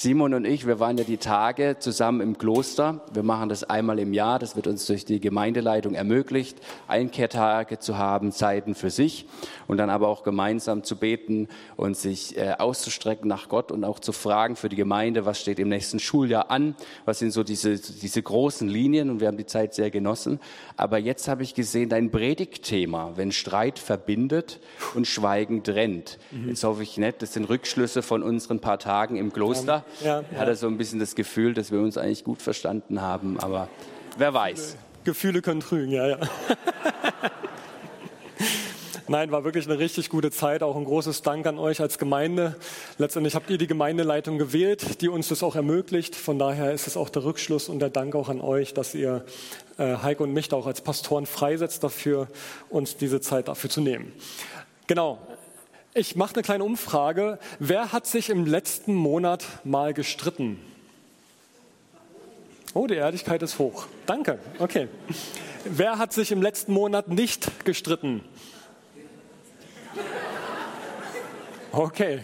Simon und ich, wir waren ja die Tage zusammen im Kloster. Wir machen das einmal im Jahr. Das wird uns durch die Gemeindeleitung ermöglicht, Einkehrtage zu haben, Zeiten für sich und dann aber auch gemeinsam zu beten und sich äh, auszustrecken nach Gott und auch zu fragen für die Gemeinde, was steht im nächsten Schuljahr an, was sind so diese, diese großen Linien und wir haben die Zeit sehr genossen. Aber jetzt habe ich gesehen, dein Predigtthema, wenn Streit verbindet und Schweigen trennt. Mhm. Jetzt hoffe ich nicht, das sind Rückschlüsse von unseren paar Tagen im Kloster. Ja, ja. Hat er so ein bisschen das Gefühl, dass wir uns eigentlich gut verstanden haben, aber wer weiß. Gefühle können trügen, ja, ja. Nein, war wirklich eine richtig gute Zeit. Auch ein großes Dank an euch als Gemeinde. Letztendlich habt ihr die Gemeindeleitung gewählt, die uns das auch ermöglicht. Von daher ist es auch der Rückschluss und der Dank auch an euch, dass ihr äh, Heike und mich da auch als Pastoren freisetzt dafür, uns diese Zeit dafür zu nehmen. Genau. Ich mache eine kleine Umfrage. Wer hat sich im letzten Monat mal gestritten? Oh, die Ehrlichkeit ist hoch. Danke. Okay. Wer hat sich im letzten Monat nicht gestritten? Okay.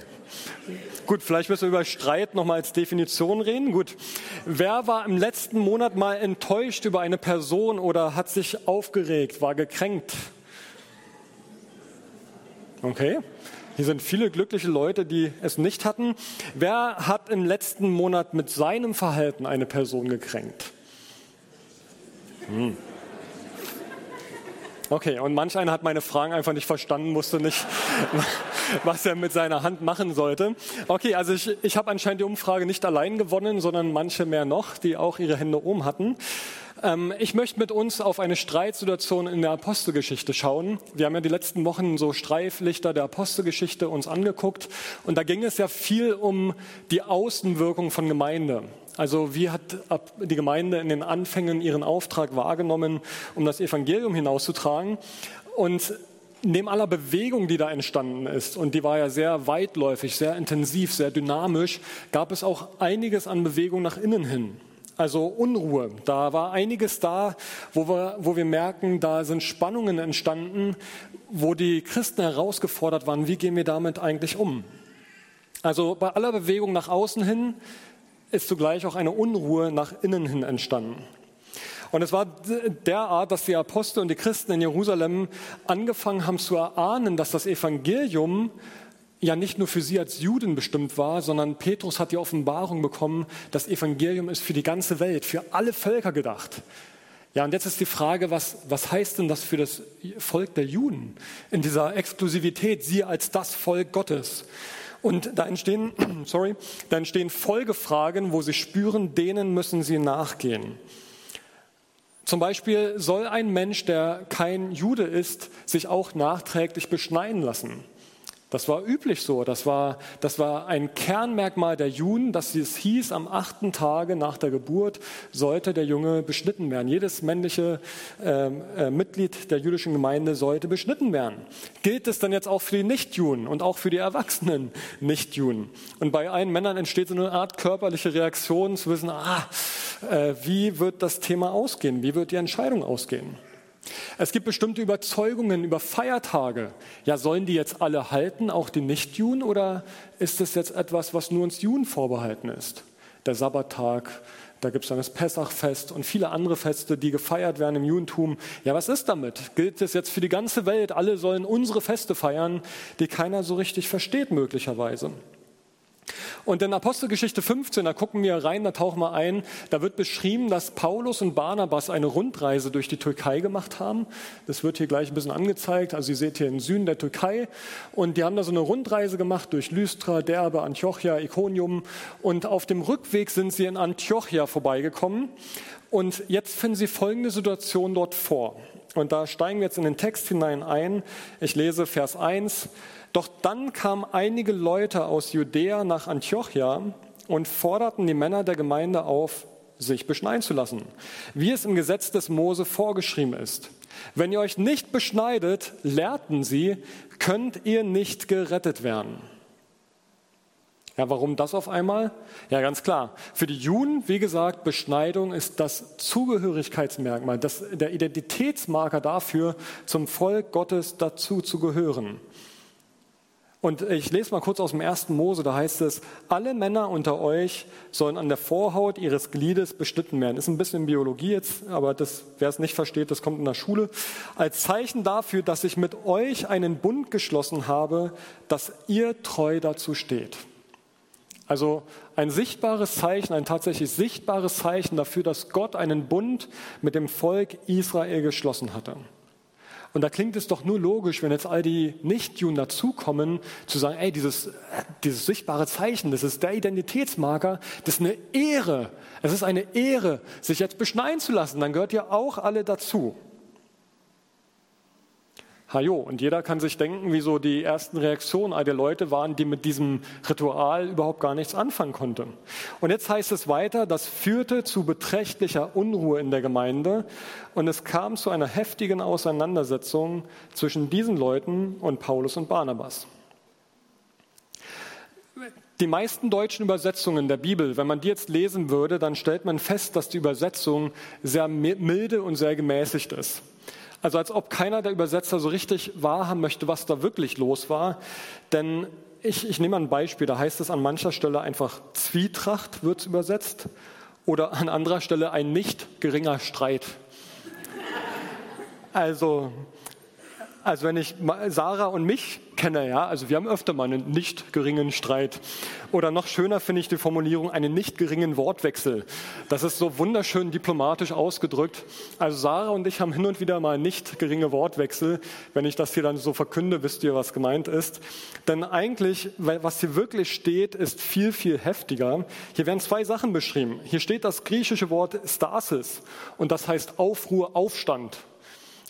Gut, vielleicht müssen wir über Streit nochmal als Definition reden. Gut. Wer war im letzten Monat mal enttäuscht über eine Person oder hat sich aufgeregt, war gekränkt? Okay. Hier sind viele glückliche Leute, die es nicht hatten. Wer hat im letzten Monat mit seinem Verhalten eine Person gekränkt? Hm. Okay, und manch einer hat meine Fragen einfach nicht verstanden, wusste nicht, was er mit seiner Hand machen sollte. Okay, also ich, ich habe anscheinend die Umfrage nicht allein gewonnen, sondern manche mehr noch, die auch ihre Hände oben hatten. Ähm, ich möchte mit uns auf eine Streitsituation in der Apostelgeschichte schauen. Wir haben ja die letzten Wochen so Streiflichter der Apostelgeschichte uns angeguckt und da ging es ja viel um die Außenwirkung von Gemeinde. Also wie hat die Gemeinde in den Anfängen ihren Auftrag wahrgenommen, um das Evangelium hinauszutragen? Und neben aller Bewegung, die da entstanden ist, und die war ja sehr weitläufig, sehr intensiv, sehr dynamisch, gab es auch einiges an Bewegung nach innen hin. Also Unruhe. Da war einiges da, wo wir, wo wir merken, da sind Spannungen entstanden, wo die Christen herausgefordert waren, wie gehen wir damit eigentlich um? Also bei aller Bewegung nach außen hin ist zugleich auch eine Unruhe nach innen hin entstanden. Und es war derart, dass die Apostel und die Christen in Jerusalem angefangen haben zu erahnen, dass das Evangelium ja nicht nur für sie als Juden bestimmt war, sondern Petrus hat die Offenbarung bekommen, das Evangelium ist für die ganze Welt, für alle Völker gedacht. Ja, und jetzt ist die Frage, was, was heißt denn das für das Volk der Juden in dieser Exklusivität, sie als das Volk Gottes? Und da entstehen, sorry, da entstehen Folgefragen, wo sie spüren, denen müssen sie nachgehen. Zum Beispiel soll ein Mensch, der kein Jude ist, sich auch nachträglich beschneiden lassen. Das war üblich so. Das war, das war ein Kernmerkmal der Juden, dass es hieß, am achten Tage nach der Geburt sollte der Junge beschnitten werden. Jedes männliche äh, äh, Mitglied der jüdischen Gemeinde sollte beschnitten werden. Gilt es dann jetzt auch für die Nichtjuden und auch für die erwachsenen Nichtjuden? Und bei allen Männern entsteht so eine Art körperliche Reaktion zu wissen, ah, äh, wie wird das Thema ausgehen? Wie wird die Entscheidung ausgehen? Es gibt bestimmte Überzeugungen über Feiertage. Ja, sollen die jetzt alle halten, auch die Nichtjuden, oder ist es jetzt etwas, was nur uns Juden vorbehalten ist? Der Sabbattag, da gibt es dann das Pessachfest und viele andere Feste, die gefeiert werden im Judentum. Ja, was ist damit? Gilt es jetzt für die ganze Welt? Alle sollen unsere Feste feiern, die keiner so richtig versteht möglicherweise. Und in Apostelgeschichte 15, da gucken wir rein, da tauchen wir ein, da wird beschrieben, dass Paulus und Barnabas eine Rundreise durch die Türkei gemacht haben. Das wird hier gleich ein bisschen angezeigt. Also ihr seht hier im Süden der Türkei. Und die haben da so eine Rundreise gemacht durch Lystra, Derbe, Antiochia, Iconium. Und auf dem Rückweg sind sie in Antiochia vorbeigekommen. Und jetzt finden sie folgende Situation dort vor. Und da steigen wir jetzt in den Text hinein ein. Ich lese Vers 1. Doch dann kamen einige Leute aus Judäa nach Antiochia und forderten die Männer der Gemeinde auf, sich beschneiden zu lassen, wie es im Gesetz des Mose vorgeschrieben ist. Wenn ihr euch nicht beschneidet, lehrten sie, könnt ihr nicht gerettet werden. Ja, warum das auf einmal? Ja, ganz klar. Für die Juden, wie gesagt, Beschneidung ist das Zugehörigkeitsmerkmal, das, der Identitätsmarker dafür, zum Volk Gottes dazu zu gehören. Und ich lese mal kurz aus dem ersten Mose, da heißt es, alle Männer unter euch sollen an der Vorhaut ihres Gliedes beschnitten werden. Ist ein bisschen Biologie jetzt, aber das, wer es nicht versteht, das kommt in der Schule. Als Zeichen dafür, dass ich mit euch einen Bund geschlossen habe, dass ihr treu dazu steht. Also ein sichtbares Zeichen, ein tatsächlich sichtbares Zeichen dafür, dass Gott einen Bund mit dem Volk Israel geschlossen hatte. Und da klingt es doch nur logisch, wenn jetzt all die Nichtjuden dazukommen, zu sagen, ey, dieses, dieses sichtbare Zeichen, das ist der Identitätsmarker, das ist eine Ehre. Es ist eine Ehre, sich jetzt beschneiden zu lassen. Dann gehört ihr auch alle dazu. Hajo, und jeder kann sich denken, wie so die ersten Reaktionen all der Leute waren, die mit diesem Ritual überhaupt gar nichts anfangen konnten. Und jetzt heißt es weiter, das führte zu beträchtlicher Unruhe in der Gemeinde und es kam zu einer heftigen Auseinandersetzung zwischen diesen Leuten und Paulus und Barnabas. Die meisten deutschen Übersetzungen der Bibel, wenn man die jetzt lesen würde, dann stellt man fest, dass die Übersetzung sehr milde und sehr gemäßigt ist. Also als ob keiner der Übersetzer so richtig wahrhaben möchte, was da wirklich los war. Denn ich, ich nehme ein Beispiel, da heißt es an mancher Stelle einfach Zwietracht wird es übersetzt oder an anderer Stelle ein nicht geringer Streit. Also also wenn ich Sarah und mich kenne, ja, also wir haben öfter mal einen nicht geringen Streit. Oder noch schöner finde ich die Formulierung, einen nicht geringen Wortwechsel. Das ist so wunderschön diplomatisch ausgedrückt. Also Sarah und ich haben hin und wieder mal nicht geringe Wortwechsel. Wenn ich das hier dann so verkünde, wisst ihr, was gemeint ist. Denn eigentlich, was hier wirklich steht, ist viel, viel heftiger. Hier werden zwei Sachen beschrieben. Hier steht das griechische Wort Stasis und das heißt Aufruhr, Aufstand.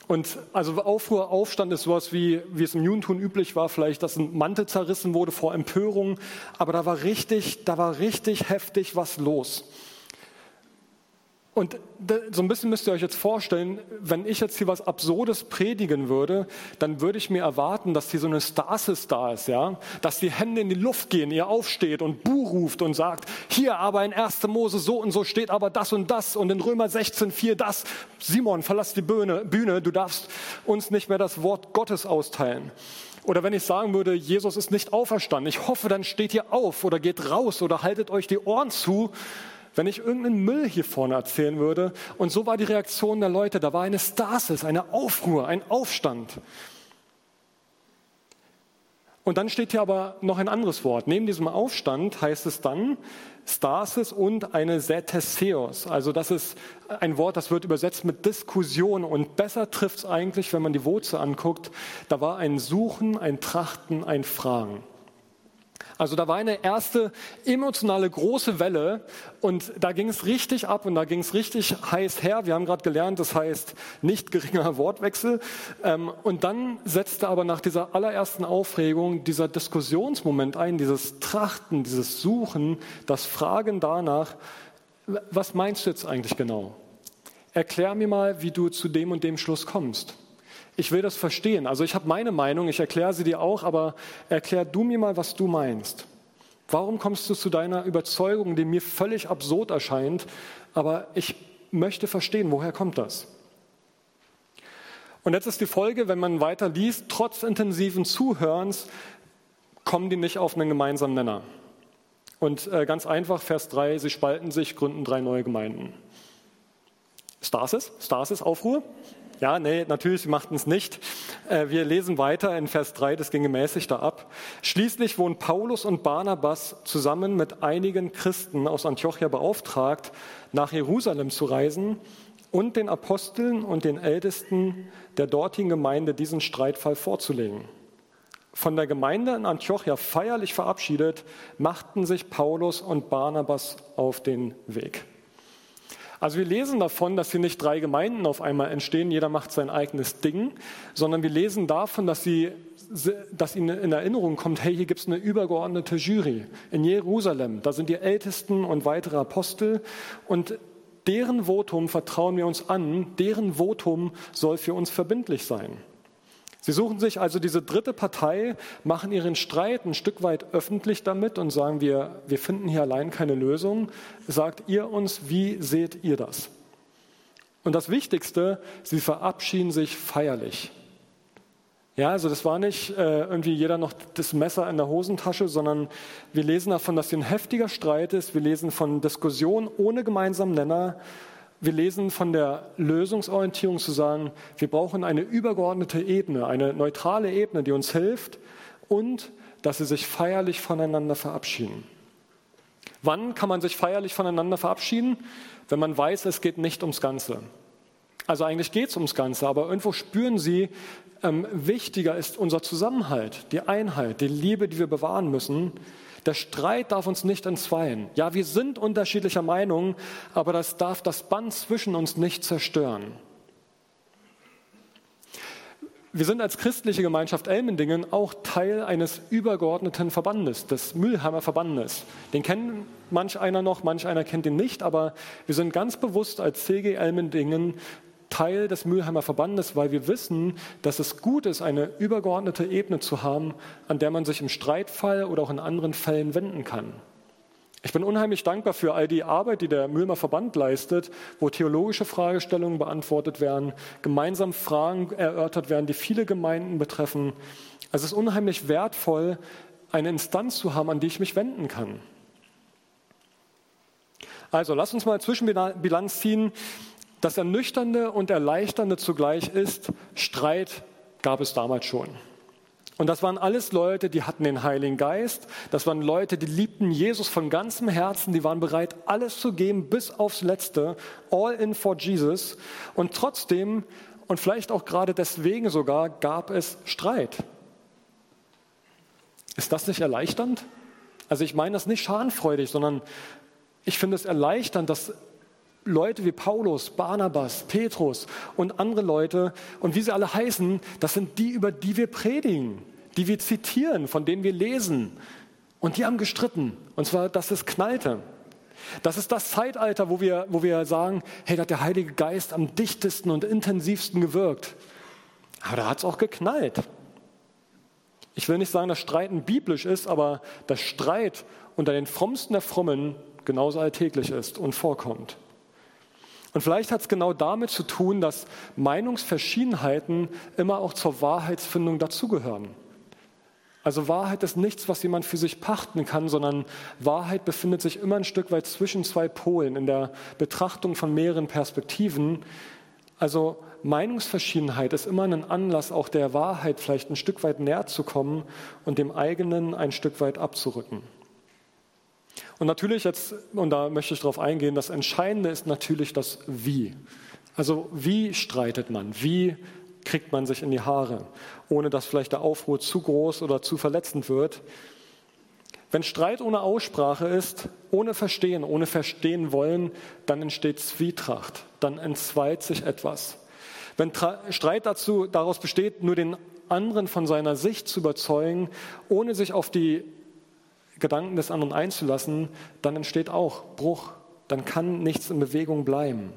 Und also Aufruhr, Aufstand ist sowas wie, wie es im Judentum üblich war, vielleicht, dass ein Mantel zerrissen wurde vor Empörung. Aber da war richtig, da war richtig heftig was los. Und so ein bisschen müsst ihr euch jetzt vorstellen, wenn ich jetzt hier was Absurdes predigen würde, dann würde ich mir erwarten, dass hier so eine Stasis da ist, ja, dass die Hände in die Luft gehen, ihr aufsteht und Bu ruft und sagt, hier aber in 1. Mose so und so steht aber das und das und in Römer 16,4 das. Simon, verlass die Bühne, Bühne, du darfst uns nicht mehr das Wort Gottes austeilen. Oder wenn ich sagen würde, Jesus ist nicht auferstanden, ich hoffe, dann steht ihr auf oder geht raus oder haltet euch die Ohren zu wenn ich irgendeinen Müll hier vorne erzählen würde. Und so war die Reaktion der Leute. Da war eine Stasis, eine Aufruhr, ein Aufstand. Und dann steht hier aber noch ein anderes Wort. Neben diesem Aufstand heißt es dann Stasis und eine Seteseos. Also das ist ein Wort, das wird übersetzt mit Diskussion. Und besser trifft es eigentlich, wenn man die Wurzel anguckt. Da war ein Suchen, ein Trachten, ein Fragen. Also da war eine erste emotionale große Welle und da ging es richtig ab und da ging es richtig heiß her. Wir haben gerade gelernt, das heißt nicht geringer Wortwechsel. Ähm, und dann setzte aber nach dieser allerersten Aufregung dieser Diskussionsmoment ein, dieses Trachten, dieses Suchen, das Fragen danach, was meinst du jetzt eigentlich genau? Erklär mir mal, wie du zu dem und dem Schluss kommst. Ich will das verstehen. Also ich habe meine Meinung, ich erkläre sie dir auch, aber erklär du mir mal, was du meinst. Warum kommst du zu deiner Überzeugung, die mir völlig absurd erscheint, aber ich möchte verstehen, woher kommt das? Und jetzt ist die Folge, wenn man weiter liest, trotz intensiven Zuhörens kommen die nicht auf einen gemeinsamen Nenner. Und äh, ganz einfach, Vers 3, sie spalten sich, gründen drei neue Gemeinden. Stasis, Stasis, Aufruhr. Ja, nee, natürlich, sie machten es nicht. Äh, wir lesen weiter in Vers 3, das ging gemäßigt da ab. Schließlich wurden Paulus und Barnabas zusammen mit einigen Christen aus Antiochia beauftragt, nach Jerusalem zu reisen und den Aposteln und den Ältesten der dortigen Gemeinde diesen Streitfall vorzulegen. Von der Gemeinde in Antiochia feierlich verabschiedet, machten sich Paulus und Barnabas auf den Weg. Also wir lesen davon, dass hier nicht drei Gemeinden auf einmal entstehen, jeder macht sein eigenes Ding, sondern wir lesen davon, dass, sie, dass ihnen in Erinnerung kommt, hey, hier gibt es eine übergeordnete Jury in Jerusalem. Da sind die Ältesten und weitere Apostel und deren Votum vertrauen wir uns an, deren Votum soll für uns verbindlich sein. Sie suchen sich also diese dritte Partei, machen ihren Streit ein Stück weit öffentlich damit und sagen, wir, wir finden hier allein keine Lösung. Sagt ihr uns, wie seht ihr das? Und das Wichtigste, sie verabschieden sich feierlich. Ja, also das war nicht äh, irgendwie jeder noch das Messer in der Hosentasche, sondern wir lesen davon, dass hier ein heftiger Streit ist. Wir lesen von Diskussion ohne gemeinsamen Nenner. Wir lesen von der Lösungsorientierung zu sagen, wir brauchen eine übergeordnete Ebene, eine neutrale Ebene, die uns hilft und dass sie sich feierlich voneinander verabschieden. Wann kann man sich feierlich voneinander verabschieden? Wenn man weiß, es geht nicht ums Ganze. Also eigentlich geht es ums Ganze, aber irgendwo spüren sie, ähm, wichtiger ist unser Zusammenhalt, die Einheit, die Liebe, die wir bewahren müssen. Der Streit darf uns nicht entzweien. Ja, wir sind unterschiedlicher Meinung, aber das darf das Band zwischen uns nicht zerstören. Wir sind als christliche Gemeinschaft Elmendingen auch Teil eines übergeordneten Verbandes, des Mülheimer Verbandes. Den kennt manch einer noch, manch einer kennt ihn nicht, aber wir sind ganz bewusst als CG Elmendingen Teil des Mülheimer Verbandes, weil wir wissen, dass es gut ist, eine übergeordnete Ebene zu haben, an der man sich im Streitfall oder auch in anderen Fällen wenden kann. Ich bin unheimlich dankbar für all die Arbeit, die der Mühlmer Verband leistet, wo theologische Fragestellungen beantwortet werden, gemeinsam Fragen erörtert werden, die viele Gemeinden betreffen. Es ist unheimlich wertvoll, eine Instanz zu haben, an die ich mich wenden kann. Also lass uns mal Zwischenbilanz ziehen. Das Ernüchternde und Erleichternde zugleich ist, Streit gab es damals schon. Und das waren alles Leute, die hatten den Heiligen Geist. Das waren Leute, die liebten Jesus von ganzem Herzen. Die waren bereit, alles zu geben bis aufs Letzte. All in for Jesus. Und trotzdem, und vielleicht auch gerade deswegen sogar, gab es Streit. Ist das nicht erleichternd? Also ich meine das nicht schadenfreudig, sondern ich finde es erleichternd, dass Leute wie Paulus, Barnabas, Petrus und andere Leute und wie sie alle heißen, das sind die, über die wir predigen, die wir zitieren, von denen wir lesen. Und die haben gestritten. Und zwar, dass es knallte. Das ist das Zeitalter, wo wir, wo wir sagen, hey, da hat der Heilige Geist am dichtesten und intensivsten gewirkt. Aber da hat es auch geknallt. Ich will nicht sagen, dass Streiten biblisch ist, aber dass Streit unter den Frommsten der Frommen genauso alltäglich ist und vorkommt. Und vielleicht hat es genau damit zu tun, dass Meinungsverschiedenheiten immer auch zur Wahrheitsfindung dazugehören. Also Wahrheit ist nichts, was jemand für sich pachten kann, sondern Wahrheit befindet sich immer ein Stück weit zwischen zwei Polen in der Betrachtung von mehreren Perspektiven. Also Meinungsverschiedenheit ist immer ein Anlass, auch der Wahrheit vielleicht ein Stück weit näher zu kommen und dem eigenen ein Stück weit abzurücken. Und natürlich jetzt, und da möchte ich darauf eingehen, das Entscheidende ist natürlich das Wie. Also wie streitet man? Wie kriegt man sich in die Haare, ohne dass vielleicht der Aufruhr zu groß oder zu verletzend wird? Wenn Streit ohne Aussprache ist, ohne Verstehen, ohne Verstehen wollen, dann entsteht Zwietracht, dann entzweit sich etwas. Wenn Tra Streit dazu, daraus besteht, nur den anderen von seiner Sicht zu überzeugen, ohne sich auf die Gedanken des anderen einzulassen, dann entsteht auch Bruch. Dann kann nichts in Bewegung bleiben.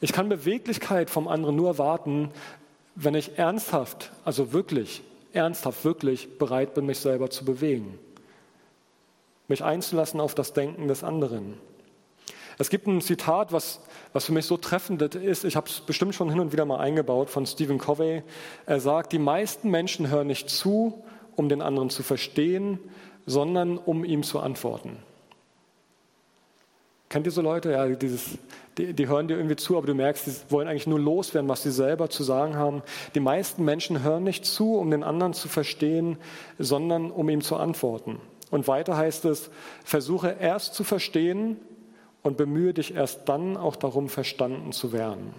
Ich kann Beweglichkeit vom anderen nur erwarten, wenn ich ernsthaft, also wirklich, ernsthaft, wirklich bereit bin, mich selber zu bewegen. Mich einzulassen auf das Denken des anderen. Es gibt ein Zitat, was, was für mich so treffend ist. Ich habe es bestimmt schon hin und wieder mal eingebaut von Stephen Covey. Er sagt, die meisten Menschen hören nicht zu, um den anderen zu verstehen, sondern um ihm zu antworten. Kennt ihr so Leute? Ja, dieses, die, die, hören dir irgendwie zu, aber du merkst, sie wollen eigentlich nur loswerden, was sie selber zu sagen haben. Die meisten Menschen hören nicht zu, um den anderen zu verstehen, sondern um ihm zu antworten. Und weiter heißt es, versuche erst zu verstehen und bemühe dich erst dann auch darum, verstanden zu werden.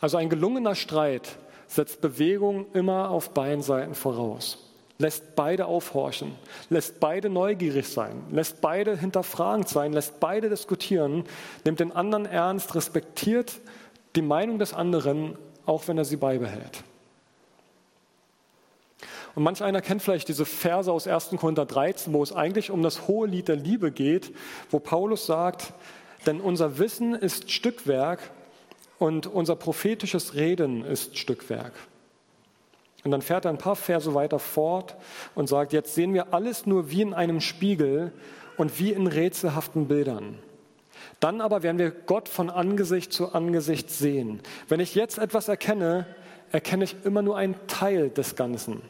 Also ein gelungener Streit setzt Bewegung immer auf beiden Seiten voraus, lässt beide aufhorchen, lässt beide neugierig sein, lässt beide hinterfragend sein, lässt beide diskutieren, nimmt den anderen ernst, respektiert die Meinung des anderen, auch wenn er sie beibehält. Und manch einer kennt vielleicht diese Verse aus 1. Korinther 13, wo es eigentlich um das hohe Lied der Liebe geht, wo Paulus sagt, denn unser Wissen ist Stückwerk und unser prophetisches Reden ist Stückwerk. Und dann fährt er ein paar Verse weiter fort und sagt, jetzt sehen wir alles nur wie in einem Spiegel und wie in rätselhaften Bildern. Dann aber werden wir Gott von Angesicht zu Angesicht sehen. Wenn ich jetzt etwas erkenne, erkenne ich immer nur einen Teil des Ganzen.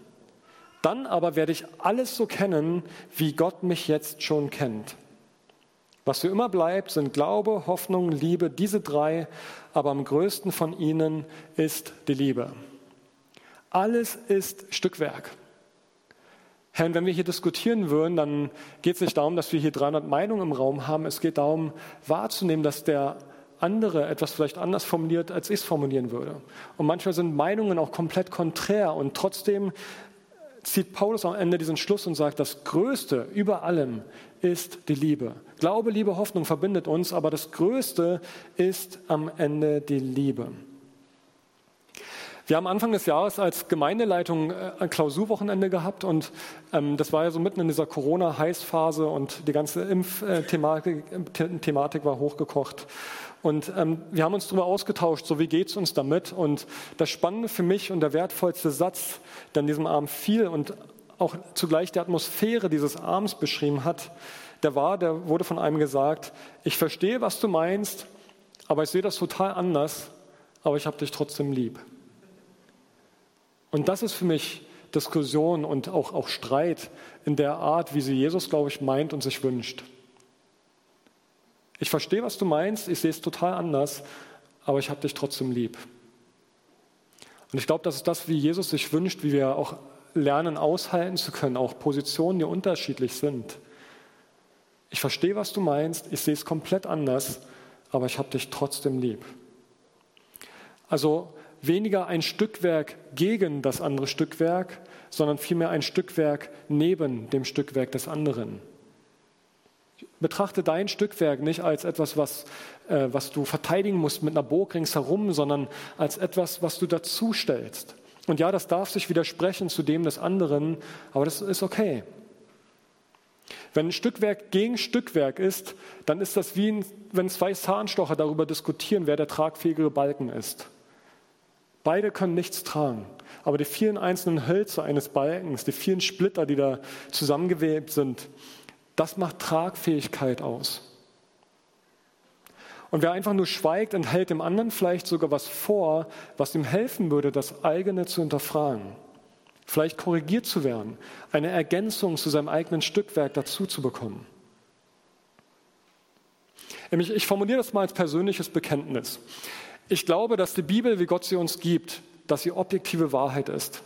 Dann aber werde ich alles so kennen, wie Gott mich jetzt schon kennt. Was für immer bleibt, sind Glaube, Hoffnung, Liebe, diese drei, aber am größten von ihnen ist die Liebe. Alles ist Stückwerk. Herr, wenn wir hier diskutieren würden, dann geht es nicht darum, dass wir hier 300 Meinungen im Raum haben. Es geht darum, wahrzunehmen, dass der andere etwas vielleicht anders formuliert, als ich es formulieren würde. Und manchmal sind Meinungen auch komplett konträr. Und trotzdem zieht Paulus am Ende diesen Schluss und sagt, das Größte über allem ist die Liebe. Glaube, Liebe, Hoffnung verbindet uns, aber das Größte ist am Ende die Liebe. Wir haben Anfang des Jahres als Gemeindeleitung äh, ein Klausurwochenende gehabt und ähm, das war ja so mitten in dieser Corona-Heißphase und die ganze Impfthematik Thematik war hochgekocht. Und ähm, wir haben uns darüber ausgetauscht, so wie geht es uns damit. Und das Spannende für mich und der wertvollste Satz, der an diesem Abend fiel und auch zugleich die Atmosphäre dieses Abends beschrieben hat, der war, der wurde von einem gesagt, ich verstehe, was du meinst, aber ich sehe das total anders, aber ich habe dich trotzdem lieb. Und das ist für mich Diskussion und auch, auch Streit in der Art, wie sie Jesus, glaube ich, meint und sich wünscht. Ich verstehe, was du meinst, ich sehe es total anders, aber ich habe dich trotzdem lieb. Und ich glaube, das ist das, wie Jesus sich wünscht, wie wir auch lernen, aushalten zu können, auch Positionen, die unterschiedlich sind. Ich verstehe, was du meinst, ich sehe es komplett anders, aber ich habe dich trotzdem lieb. Also weniger ein Stückwerk gegen das andere Stückwerk, sondern vielmehr ein Stückwerk neben dem Stückwerk des anderen. Betrachte dein Stückwerk nicht als etwas, was, äh, was du verteidigen musst mit einer Burg ringsherum, sondern als etwas, was du dazustellst. Und ja, das darf sich widersprechen zu dem des anderen, aber das ist okay. Wenn ein Stückwerk gegen Stückwerk ist, dann ist das wie wenn zwei Zahnstocher darüber diskutieren, wer der tragfähigere Balken ist. Beide können nichts tragen, aber die vielen einzelnen Hölzer eines Balkens, die vielen Splitter, die da zusammengewebt sind, das macht Tragfähigkeit aus. Und wer einfach nur schweigt, enthält dem anderen vielleicht sogar was vor, was ihm helfen würde, das eigene zu hinterfragen. Vielleicht korrigiert zu werden, eine Ergänzung zu seinem eigenen Stückwerk dazu zu bekommen. Ich formuliere das mal als persönliches Bekenntnis. Ich glaube, dass die Bibel, wie Gott sie uns gibt, dass sie objektive Wahrheit ist.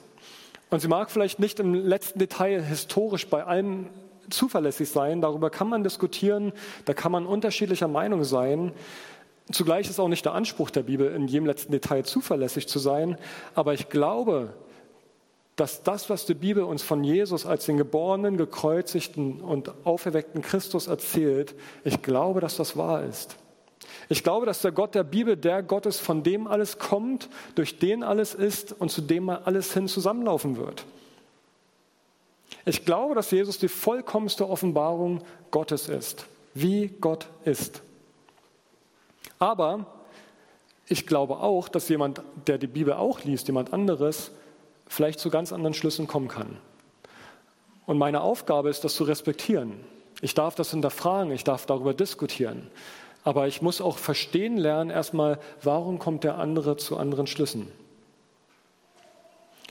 Und sie mag vielleicht nicht im letzten Detail historisch bei allem zuverlässig sein. Darüber kann man diskutieren, da kann man unterschiedlicher Meinung sein. Zugleich ist auch nicht der Anspruch der Bibel, in jedem letzten Detail zuverlässig zu sein. Aber ich glaube, dass das, was die Bibel uns von Jesus als den geborenen, gekreuzigten und auferweckten Christus erzählt, ich glaube, dass das wahr ist. Ich glaube, dass der Gott der Bibel der Gott ist, von dem alles kommt, durch den alles ist und zu dem alles hin zusammenlaufen wird. Ich glaube, dass Jesus die vollkommenste Offenbarung Gottes ist, wie Gott ist. Aber ich glaube auch, dass jemand, der die Bibel auch liest, jemand anderes, vielleicht zu ganz anderen Schlüssen kommen kann. Und meine Aufgabe ist, das zu respektieren. Ich darf das hinterfragen, ich darf darüber diskutieren. Aber ich muss auch verstehen lernen, erstmal, warum kommt der andere zu anderen Schlüssen.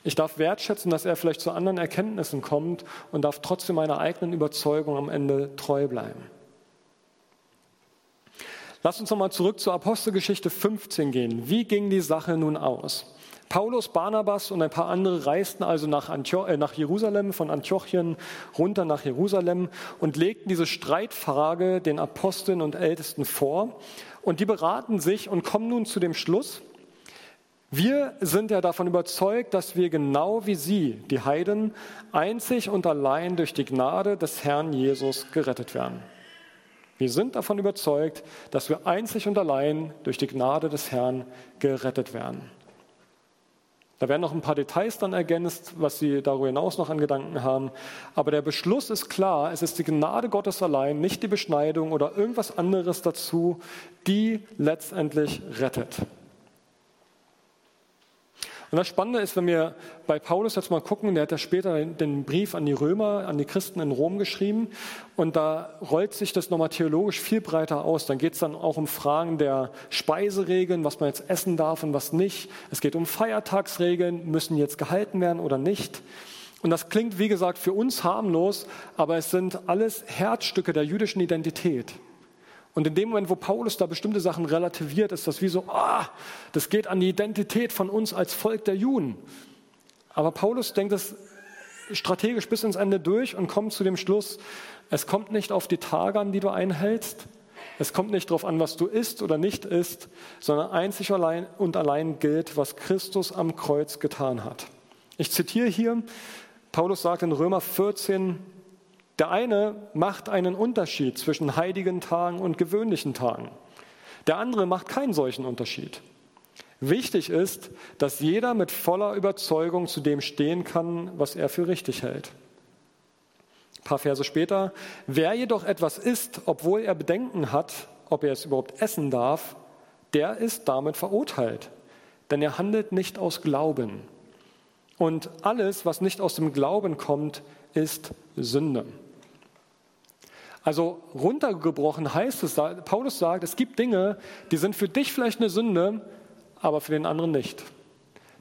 Ich darf wertschätzen, dass er vielleicht zu anderen Erkenntnissen kommt und darf trotzdem meiner eigenen Überzeugung am Ende treu bleiben. Lass uns nochmal zurück zur Apostelgeschichte 15 gehen. Wie ging die Sache nun aus? Paulus, Barnabas und ein paar andere reisten also nach, Antio äh, nach Jerusalem, von Antiochien runter nach Jerusalem und legten diese Streitfrage den Aposteln und Ältesten vor. Und die beraten sich und kommen nun zu dem Schluss, wir sind ja davon überzeugt, dass wir genau wie Sie, die Heiden, einzig und allein durch die Gnade des Herrn Jesus gerettet werden. Wir sind davon überzeugt, dass wir einzig und allein durch die Gnade des Herrn gerettet werden. Da werden noch ein paar Details dann ergänzt, was Sie darüber hinaus noch an Gedanken haben. Aber der Beschluss ist klar, es ist die Gnade Gottes allein, nicht die Beschneidung oder irgendwas anderes dazu, die letztendlich rettet. Und das Spannende ist, wenn wir bei Paulus jetzt mal gucken, der hat ja später den Brief an die Römer, an die Christen in Rom geschrieben und da rollt sich das nochmal theologisch viel breiter aus. Dann geht es dann auch um Fragen der Speiseregeln, was man jetzt essen darf und was nicht. Es geht um Feiertagsregeln, müssen jetzt gehalten werden oder nicht. Und das klingt, wie gesagt, für uns harmlos, aber es sind alles Herzstücke der jüdischen Identität. Und in dem Moment, wo Paulus da bestimmte Sachen relativiert, ist das wie so, ah, das geht an die Identität von uns als Volk der Juden. Aber Paulus denkt es strategisch bis ins Ende durch und kommt zu dem Schluss, es kommt nicht auf die Tage an, die du einhältst, es kommt nicht darauf an, was du isst oder nicht isst, sondern einzig allein und allein gilt, was Christus am Kreuz getan hat. Ich zitiere hier, Paulus sagt in Römer 14, der eine macht einen Unterschied zwischen heiligen Tagen und gewöhnlichen Tagen. Der andere macht keinen solchen Unterschied. Wichtig ist, dass jeder mit voller Überzeugung zu dem stehen kann, was er für richtig hält. Ein paar Verse später, wer jedoch etwas isst, obwohl er Bedenken hat, ob er es überhaupt essen darf, der ist damit verurteilt, denn er handelt nicht aus Glauben. Und alles, was nicht aus dem Glauben kommt, ist Sünde. Also runtergebrochen heißt es, Paulus sagt, es gibt Dinge, die sind für dich vielleicht eine Sünde, aber für den anderen nicht.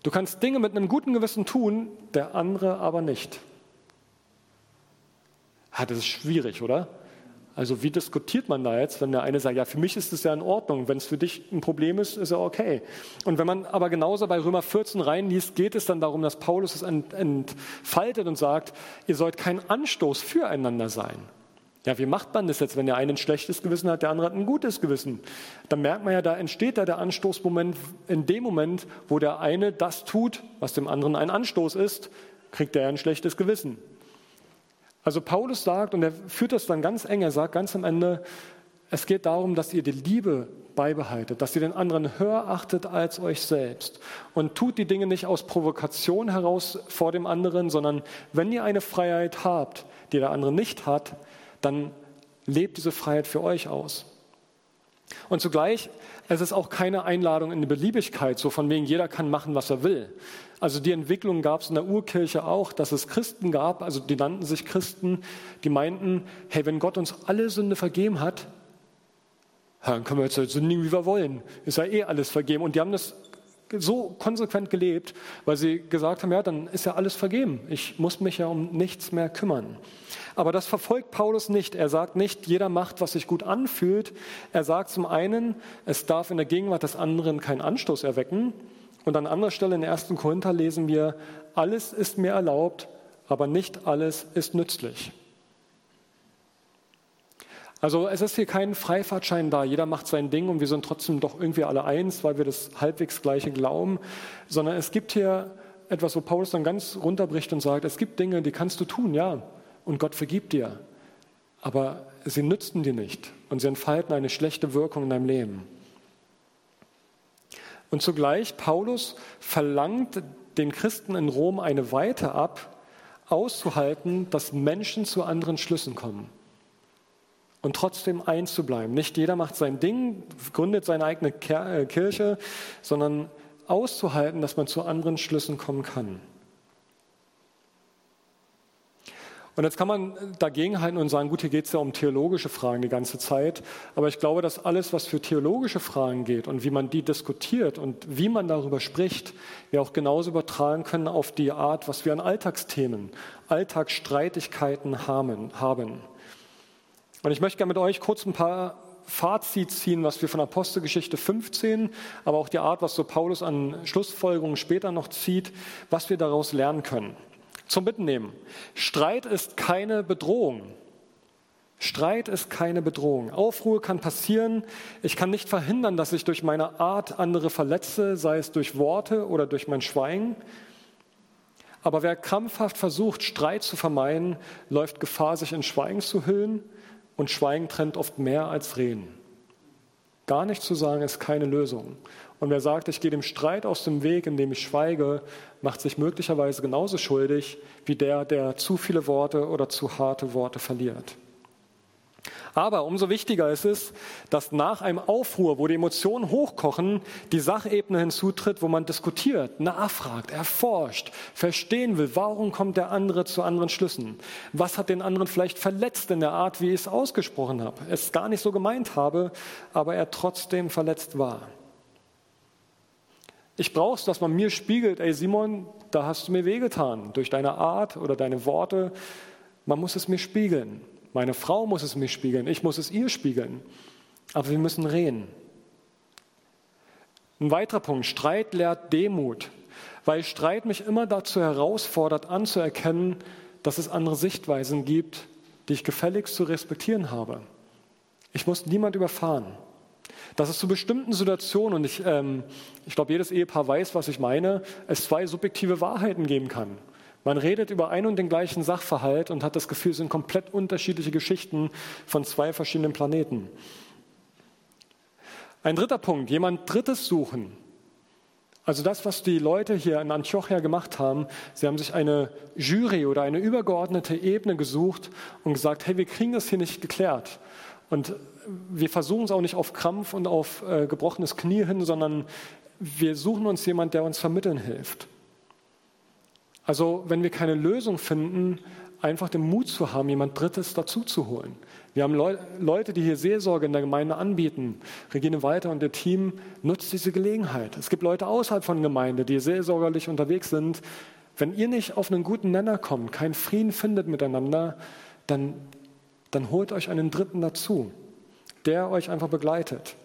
Du kannst Dinge mit einem guten Gewissen tun, der andere aber nicht. Ja, das ist schwierig, oder? Also wie diskutiert man da jetzt, wenn der eine sagt, ja, für mich ist es ja in Ordnung, wenn es für dich ein Problem ist, ist ja okay. Und wenn man aber genauso bei Römer 14 reinliest, geht es dann darum, dass Paulus es entfaltet und sagt, ihr sollt kein Anstoß füreinander sein. Ja, wie macht man das jetzt, wenn der eine ein schlechtes Gewissen hat, der andere hat ein gutes Gewissen? Dann merkt man ja, da entsteht da der Anstoßmoment in dem Moment, wo der eine das tut, was dem anderen ein Anstoß ist, kriegt er ein schlechtes Gewissen. Also Paulus sagt, und er führt das dann ganz eng, er sagt ganz am Ende, es geht darum, dass ihr die Liebe beibehaltet, dass ihr den anderen höher achtet als euch selbst und tut die Dinge nicht aus Provokation heraus vor dem anderen, sondern wenn ihr eine Freiheit habt, die der andere nicht hat, dann lebt diese Freiheit für euch aus. Und zugleich, es ist auch keine Einladung in die Beliebigkeit, so von wegen jeder kann machen, was er will. Also die Entwicklung gab es in der Urkirche auch, dass es Christen gab, also die nannten sich Christen, die meinten, hey, wenn Gott uns alle Sünde vergeben hat, dann können wir jetzt sündigen, wie wir wollen. Ist ja eh alles vergeben. Und die haben das so konsequent gelebt, weil sie gesagt haben, ja, dann ist ja alles vergeben. Ich muss mich ja um nichts mehr kümmern. Aber das verfolgt Paulus nicht. Er sagt nicht, jeder macht, was sich gut anfühlt. Er sagt zum einen, es darf in der Gegenwart des anderen keinen Anstoß erwecken. Und an anderer Stelle in der ersten Korinther lesen wir, alles ist mir erlaubt, aber nicht alles ist nützlich. Also es ist hier kein Freifahrtschein da, jeder macht sein Ding und wir sind trotzdem doch irgendwie alle eins, weil wir das halbwegs gleiche glauben, sondern es gibt hier etwas, wo Paulus dann ganz runterbricht und sagt, es gibt Dinge, die kannst du tun, ja, und Gott vergibt dir, aber sie nützen dir nicht. Und sie entfalten eine schlechte Wirkung in deinem Leben. Und zugleich, Paulus verlangt den Christen in Rom eine Weite ab, auszuhalten, dass Menschen zu anderen Schlüssen kommen und trotzdem eins zu bleiben. Nicht jeder macht sein Ding, gründet seine eigene äh, Kirche, sondern auszuhalten, dass man zu anderen Schlüssen kommen kann. Und jetzt kann man dagegenhalten und sagen, gut, hier geht es ja um theologische Fragen die ganze Zeit, aber ich glaube, dass alles, was für theologische Fragen geht und wie man die diskutiert und wie man darüber spricht, wir auch genauso übertragen können auf die Art, was wir an Alltagsthemen, Alltagsstreitigkeiten haben. Und ich möchte gerne mit euch kurz ein paar Fazit ziehen, was wir von Apostelgeschichte 15, aber auch die Art, was so Paulus an Schlussfolgerungen später noch zieht, was wir daraus lernen können. Zum Mitnehmen. Streit ist keine Bedrohung. Streit ist keine Bedrohung. Aufruhr kann passieren. Ich kann nicht verhindern, dass ich durch meine Art andere verletze, sei es durch Worte oder durch mein Schweigen. Aber wer krampfhaft versucht, Streit zu vermeiden, läuft Gefahr, sich in Schweigen zu hüllen und Schweigen trennt oft mehr als Reden. Gar nicht zu sagen ist keine Lösung. Und wer sagt, ich gehe dem Streit aus dem Weg, indem ich schweige, macht sich möglicherweise genauso schuldig wie der, der zu viele Worte oder zu harte Worte verliert. Aber umso wichtiger ist es, dass nach einem Aufruhr, wo die Emotionen hochkochen, die Sachebene hinzutritt, wo man diskutiert, nachfragt, erforscht, verstehen will, warum kommt der andere zu anderen Schlüssen? Was hat den anderen vielleicht verletzt in der Art, wie ich es ausgesprochen habe? Es gar nicht so gemeint habe, aber er trotzdem verletzt war. Ich brauche es, dass man mir spiegelt, ey Simon, da hast du mir wehgetan, durch deine Art oder deine Worte. Man muss es mir spiegeln. Meine Frau muss es mir spiegeln, ich muss es ihr spiegeln. Aber wir müssen reden. Ein weiterer Punkt, Streit lehrt Demut, weil Streit mich immer dazu herausfordert, anzuerkennen, dass es andere Sichtweisen gibt, die ich gefälligst zu respektieren habe. Ich muss niemand überfahren. Dass es zu bestimmten Situationen, und ich, ähm, ich glaube, jedes Ehepaar weiß, was ich meine, es zwei subjektive Wahrheiten geben kann. Man redet über einen und den gleichen Sachverhalt und hat das Gefühl, es sind komplett unterschiedliche Geschichten von zwei verschiedenen Planeten. Ein dritter Punkt, jemand Drittes suchen. Also das, was die Leute hier in Antiochia gemacht haben, sie haben sich eine Jury oder eine übergeordnete Ebene gesucht und gesagt, hey, wir kriegen das hier nicht geklärt. Und wir versuchen es auch nicht auf Krampf und auf äh, gebrochenes Knie hin, sondern wir suchen uns jemanden, der uns vermitteln hilft. Also wenn wir keine Lösung finden, einfach den Mut zu haben, jemand Drittes dazu zu holen. Wir haben Leu Leute, die hier Seelsorge in der Gemeinde anbieten. Regine Walter und ihr Team nutzt diese Gelegenheit. Es gibt Leute außerhalb von Gemeinde, die seelsorgerlich unterwegs sind. Wenn ihr nicht auf einen guten Nenner kommt, keinen Frieden findet miteinander, dann, dann holt euch einen Dritten dazu, der euch einfach begleitet.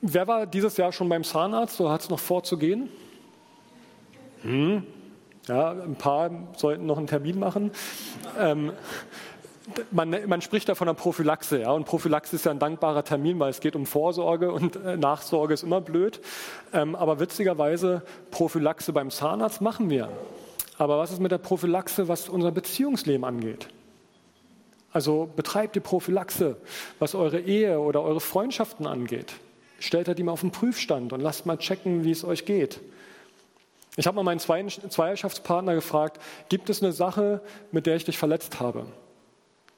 Wer war dieses Jahr schon beim Zahnarzt oder hat es noch vorzugehen? Hm, ja, ein paar sollten noch einen Termin machen. Ähm, man, man, spricht da von einer Prophylaxe, ja, und Prophylaxe ist ja ein dankbarer Termin, weil es geht um Vorsorge und äh, Nachsorge ist immer blöd. Ähm, aber witzigerweise, Prophylaxe beim Zahnarzt machen wir. Aber was ist mit der Prophylaxe, was unser Beziehungsleben angeht? Also betreibt die Prophylaxe, was eure Ehe oder eure Freundschaften angeht. Stellt er die mal auf den Prüfstand und lasst mal checken, wie es euch geht. Ich habe mal meinen Zweierschaftspartner gefragt, gibt es eine Sache, mit der ich dich verletzt habe?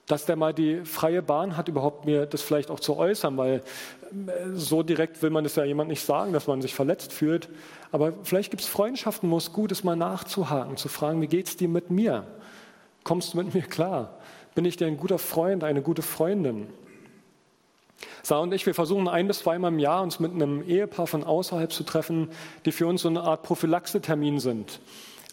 Dass der mal die freie Bahn hat, überhaupt mir das vielleicht auch zu äußern, weil äh, so direkt will man es ja jemand nicht sagen, dass man sich verletzt fühlt. Aber vielleicht gibt es Freundschaften, wo es gut ist, mal nachzuhaken, zu fragen, wie geht es dir mit mir? Kommst du mit mir klar? Bin ich dir ein guter Freund, eine gute Freundin? Sarah und ich, wir versuchen ein bis zweimal im Jahr uns mit einem Ehepaar von außerhalb zu treffen, die für uns so eine Art Prophylaxetermin sind.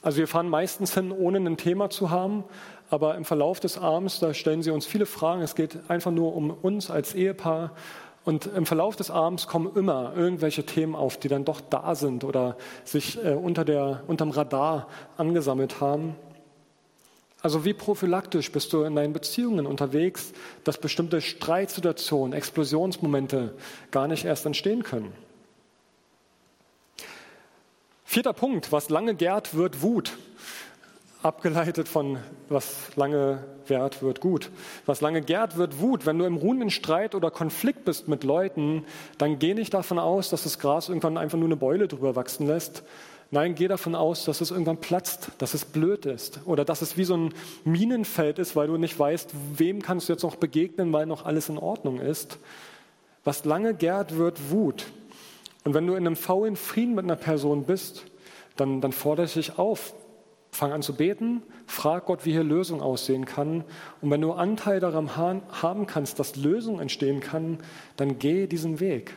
Also wir fahren meistens hin, ohne ein Thema zu haben, aber im Verlauf des Abends, da stellen sie uns viele Fragen. Es geht einfach nur um uns als Ehepaar. Und im Verlauf des Abends kommen immer irgendwelche Themen auf, die dann doch da sind oder sich äh, unter der, unterm Radar angesammelt haben. Also wie prophylaktisch bist du in deinen Beziehungen unterwegs, dass bestimmte Streitsituationen, Explosionsmomente gar nicht erst entstehen können? Vierter Punkt, was lange gärt, wird Wut. Abgeleitet von was lange währt, wird gut. Was lange gärt, wird Wut. Wenn du im ruhenden Streit oder Konflikt bist mit Leuten, dann geh nicht davon aus, dass das Gras irgendwann einfach nur eine Beule drüber wachsen lässt, Nein, geh davon aus, dass es irgendwann platzt, dass es blöd ist oder dass es wie so ein Minenfeld ist, weil du nicht weißt, wem kannst du jetzt noch begegnen, weil noch alles in Ordnung ist. Was lange gärt, wird Wut. Und wenn du in einem faulen Frieden mit einer Person bist, dann, dann fordere ich dich auf. Fang an zu beten, frag Gott, wie hier Lösung aussehen kann. Und wenn du Anteil daran haben kannst, dass Lösung entstehen kann, dann geh diesen Weg.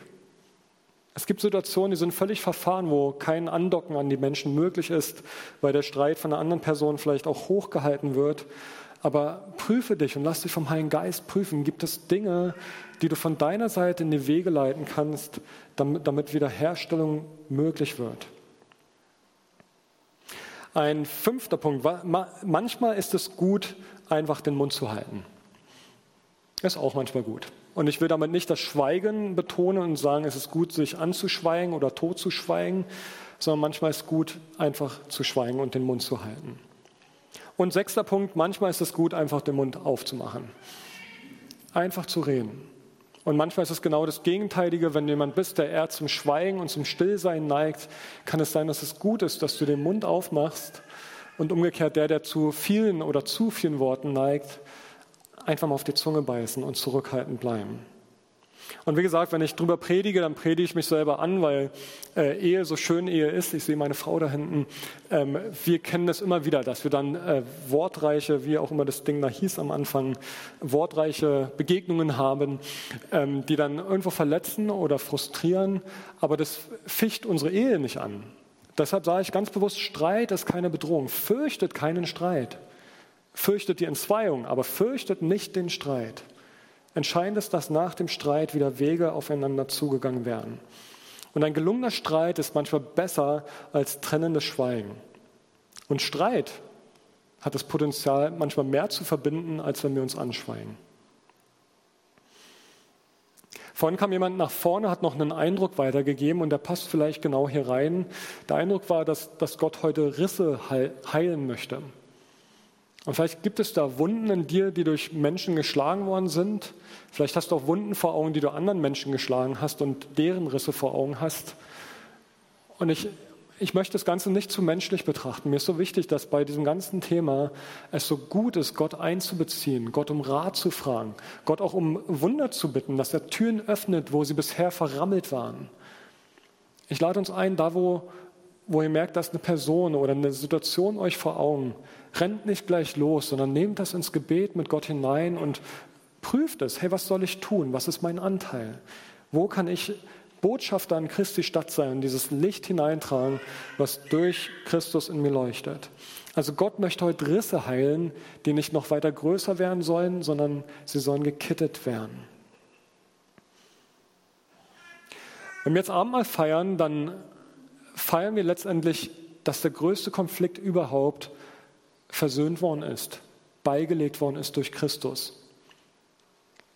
Es gibt Situationen, die sind völlig verfahren, wo kein Andocken an die Menschen möglich ist, weil der Streit von einer anderen Person vielleicht auch hochgehalten wird. Aber prüfe dich und lass dich vom Heiligen Geist prüfen. Gibt es Dinge, die du von deiner Seite in die Wege leiten kannst, damit, damit Wiederherstellung möglich wird? Ein fünfter Punkt. Manchmal ist es gut, einfach den Mund zu halten. Ist auch manchmal gut. Und ich will damit nicht das Schweigen betonen und sagen, es ist gut, sich anzuschweigen oder tot zu schweigen, sondern manchmal ist es gut, einfach zu schweigen und den Mund zu halten. Und sechster Punkt, manchmal ist es gut, einfach den Mund aufzumachen. Einfach zu reden. Und manchmal ist es genau das Gegenteilige, wenn jemand bist, der eher zum Schweigen und zum Stillsein neigt, kann es sein, dass es gut ist, dass du den Mund aufmachst und umgekehrt der, der zu vielen oder zu vielen Worten neigt, einfach mal auf die Zunge beißen und zurückhaltend bleiben. Und wie gesagt, wenn ich drüber predige, dann predige ich mich selber an, weil äh, Ehe so schön Ehe ist. Ich sehe meine Frau da hinten. Ähm, wir kennen das immer wieder, dass wir dann äh, wortreiche, wie auch immer das Ding da hieß am Anfang, wortreiche Begegnungen haben, ähm, die dann irgendwo verletzen oder frustrieren. Aber das ficht unsere Ehe nicht an. Deshalb sage ich ganz bewusst, Streit ist keine Bedrohung. Fürchtet keinen Streit. Fürchtet die Entzweiung, aber fürchtet nicht den Streit. Entscheidend ist, dass nach dem Streit wieder Wege aufeinander zugegangen werden. Und ein gelungener Streit ist manchmal besser als trennendes Schweigen. Und Streit hat das Potenzial, manchmal mehr zu verbinden, als wenn wir uns anschweigen. Vorhin kam jemand nach vorne, hat noch einen Eindruck weitergegeben und der passt vielleicht genau hier rein. Der Eindruck war, dass, dass Gott heute Risse heilen möchte. Und vielleicht gibt es da Wunden in dir, die durch Menschen geschlagen worden sind. Vielleicht hast du auch Wunden vor Augen, die du anderen Menschen geschlagen hast und deren Risse vor Augen hast. Und ich, ich möchte das Ganze nicht zu menschlich betrachten. Mir ist so wichtig, dass bei diesem ganzen Thema es so gut ist, Gott einzubeziehen, Gott um Rat zu fragen, Gott auch um Wunder zu bitten, dass er Türen öffnet, wo sie bisher verrammelt waren. Ich lade uns ein, da wo, wo ihr merkt, dass eine Person oder eine Situation euch vor Augen, rennt nicht gleich los, sondern nehmt das ins Gebet mit Gott hinein und prüft es. Hey, was soll ich tun? Was ist mein Anteil? Wo kann ich Botschafter an Christi Stadt sein und dieses Licht hineintragen, was durch Christus in mir leuchtet? Also Gott möchte heute Risse heilen, die nicht noch weiter größer werden sollen, sondern sie sollen gekittet werden. Wenn wir jetzt Abendmahl feiern, dann feiern wir letztendlich, dass der größte Konflikt überhaupt versöhnt worden ist, beigelegt worden ist durch Christus.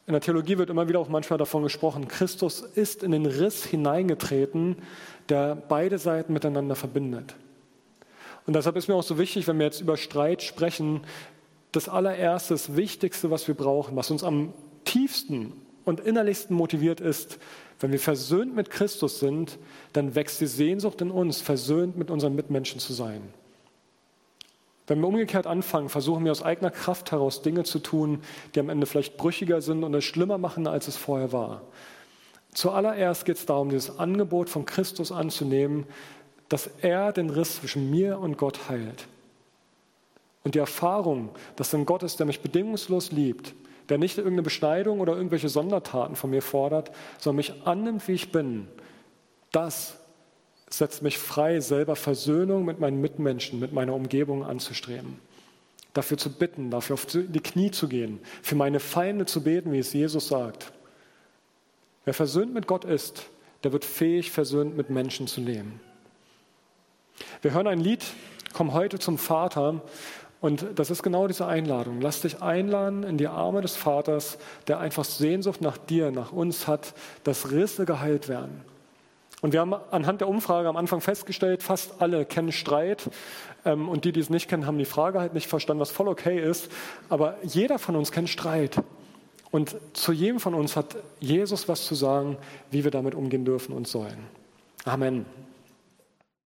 In der Theologie wird immer wieder auch manchmal davon gesprochen, Christus ist in den Riss hineingetreten, der beide Seiten miteinander verbindet. Und deshalb ist mir auch so wichtig, wenn wir jetzt über Streit sprechen, das allererste, das Wichtigste, was wir brauchen, was uns am tiefsten und innerlichsten motiviert ist, wenn wir versöhnt mit Christus sind, dann wächst die Sehnsucht in uns, versöhnt mit unseren Mitmenschen zu sein. Wenn wir umgekehrt anfangen, versuchen wir aus eigener Kraft heraus Dinge zu tun, die am Ende vielleicht brüchiger sind und es schlimmer machen, als es vorher war. Zuallererst geht es darum, dieses Angebot von Christus anzunehmen, dass er den Riss zwischen mir und Gott heilt. Und die Erfahrung, dass ein Gott ist, der mich bedingungslos liebt, der nicht irgendeine Beschneidung oder irgendwelche Sondertaten von mir fordert, sondern mich annimmt, wie ich bin, das setzt mich frei, selber Versöhnung mit meinen Mitmenschen, mit meiner Umgebung anzustreben. Dafür zu bitten, dafür auf die Knie zu gehen, für meine Feinde zu beten, wie es Jesus sagt. Wer versöhnt mit Gott ist, der wird fähig, versöhnt mit Menschen zu leben. Wir hören ein Lied, komm heute zum Vater. Und das ist genau diese Einladung. Lass dich einladen in die Arme des Vaters, der einfach Sehnsucht nach dir, nach uns hat, dass Risse geheilt werden. Und wir haben anhand der Umfrage am Anfang festgestellt, fast alle kennen Streit. Ähm, und die, die es nicht kennen, haben die Frage halt nicht verstanden, was voll okay ist. Aber jeder von uns kennt Streit. Und zu jedem von uns hat Jesus was zu sagen, wie wir damit umgehen dürfen und sollen. Amen.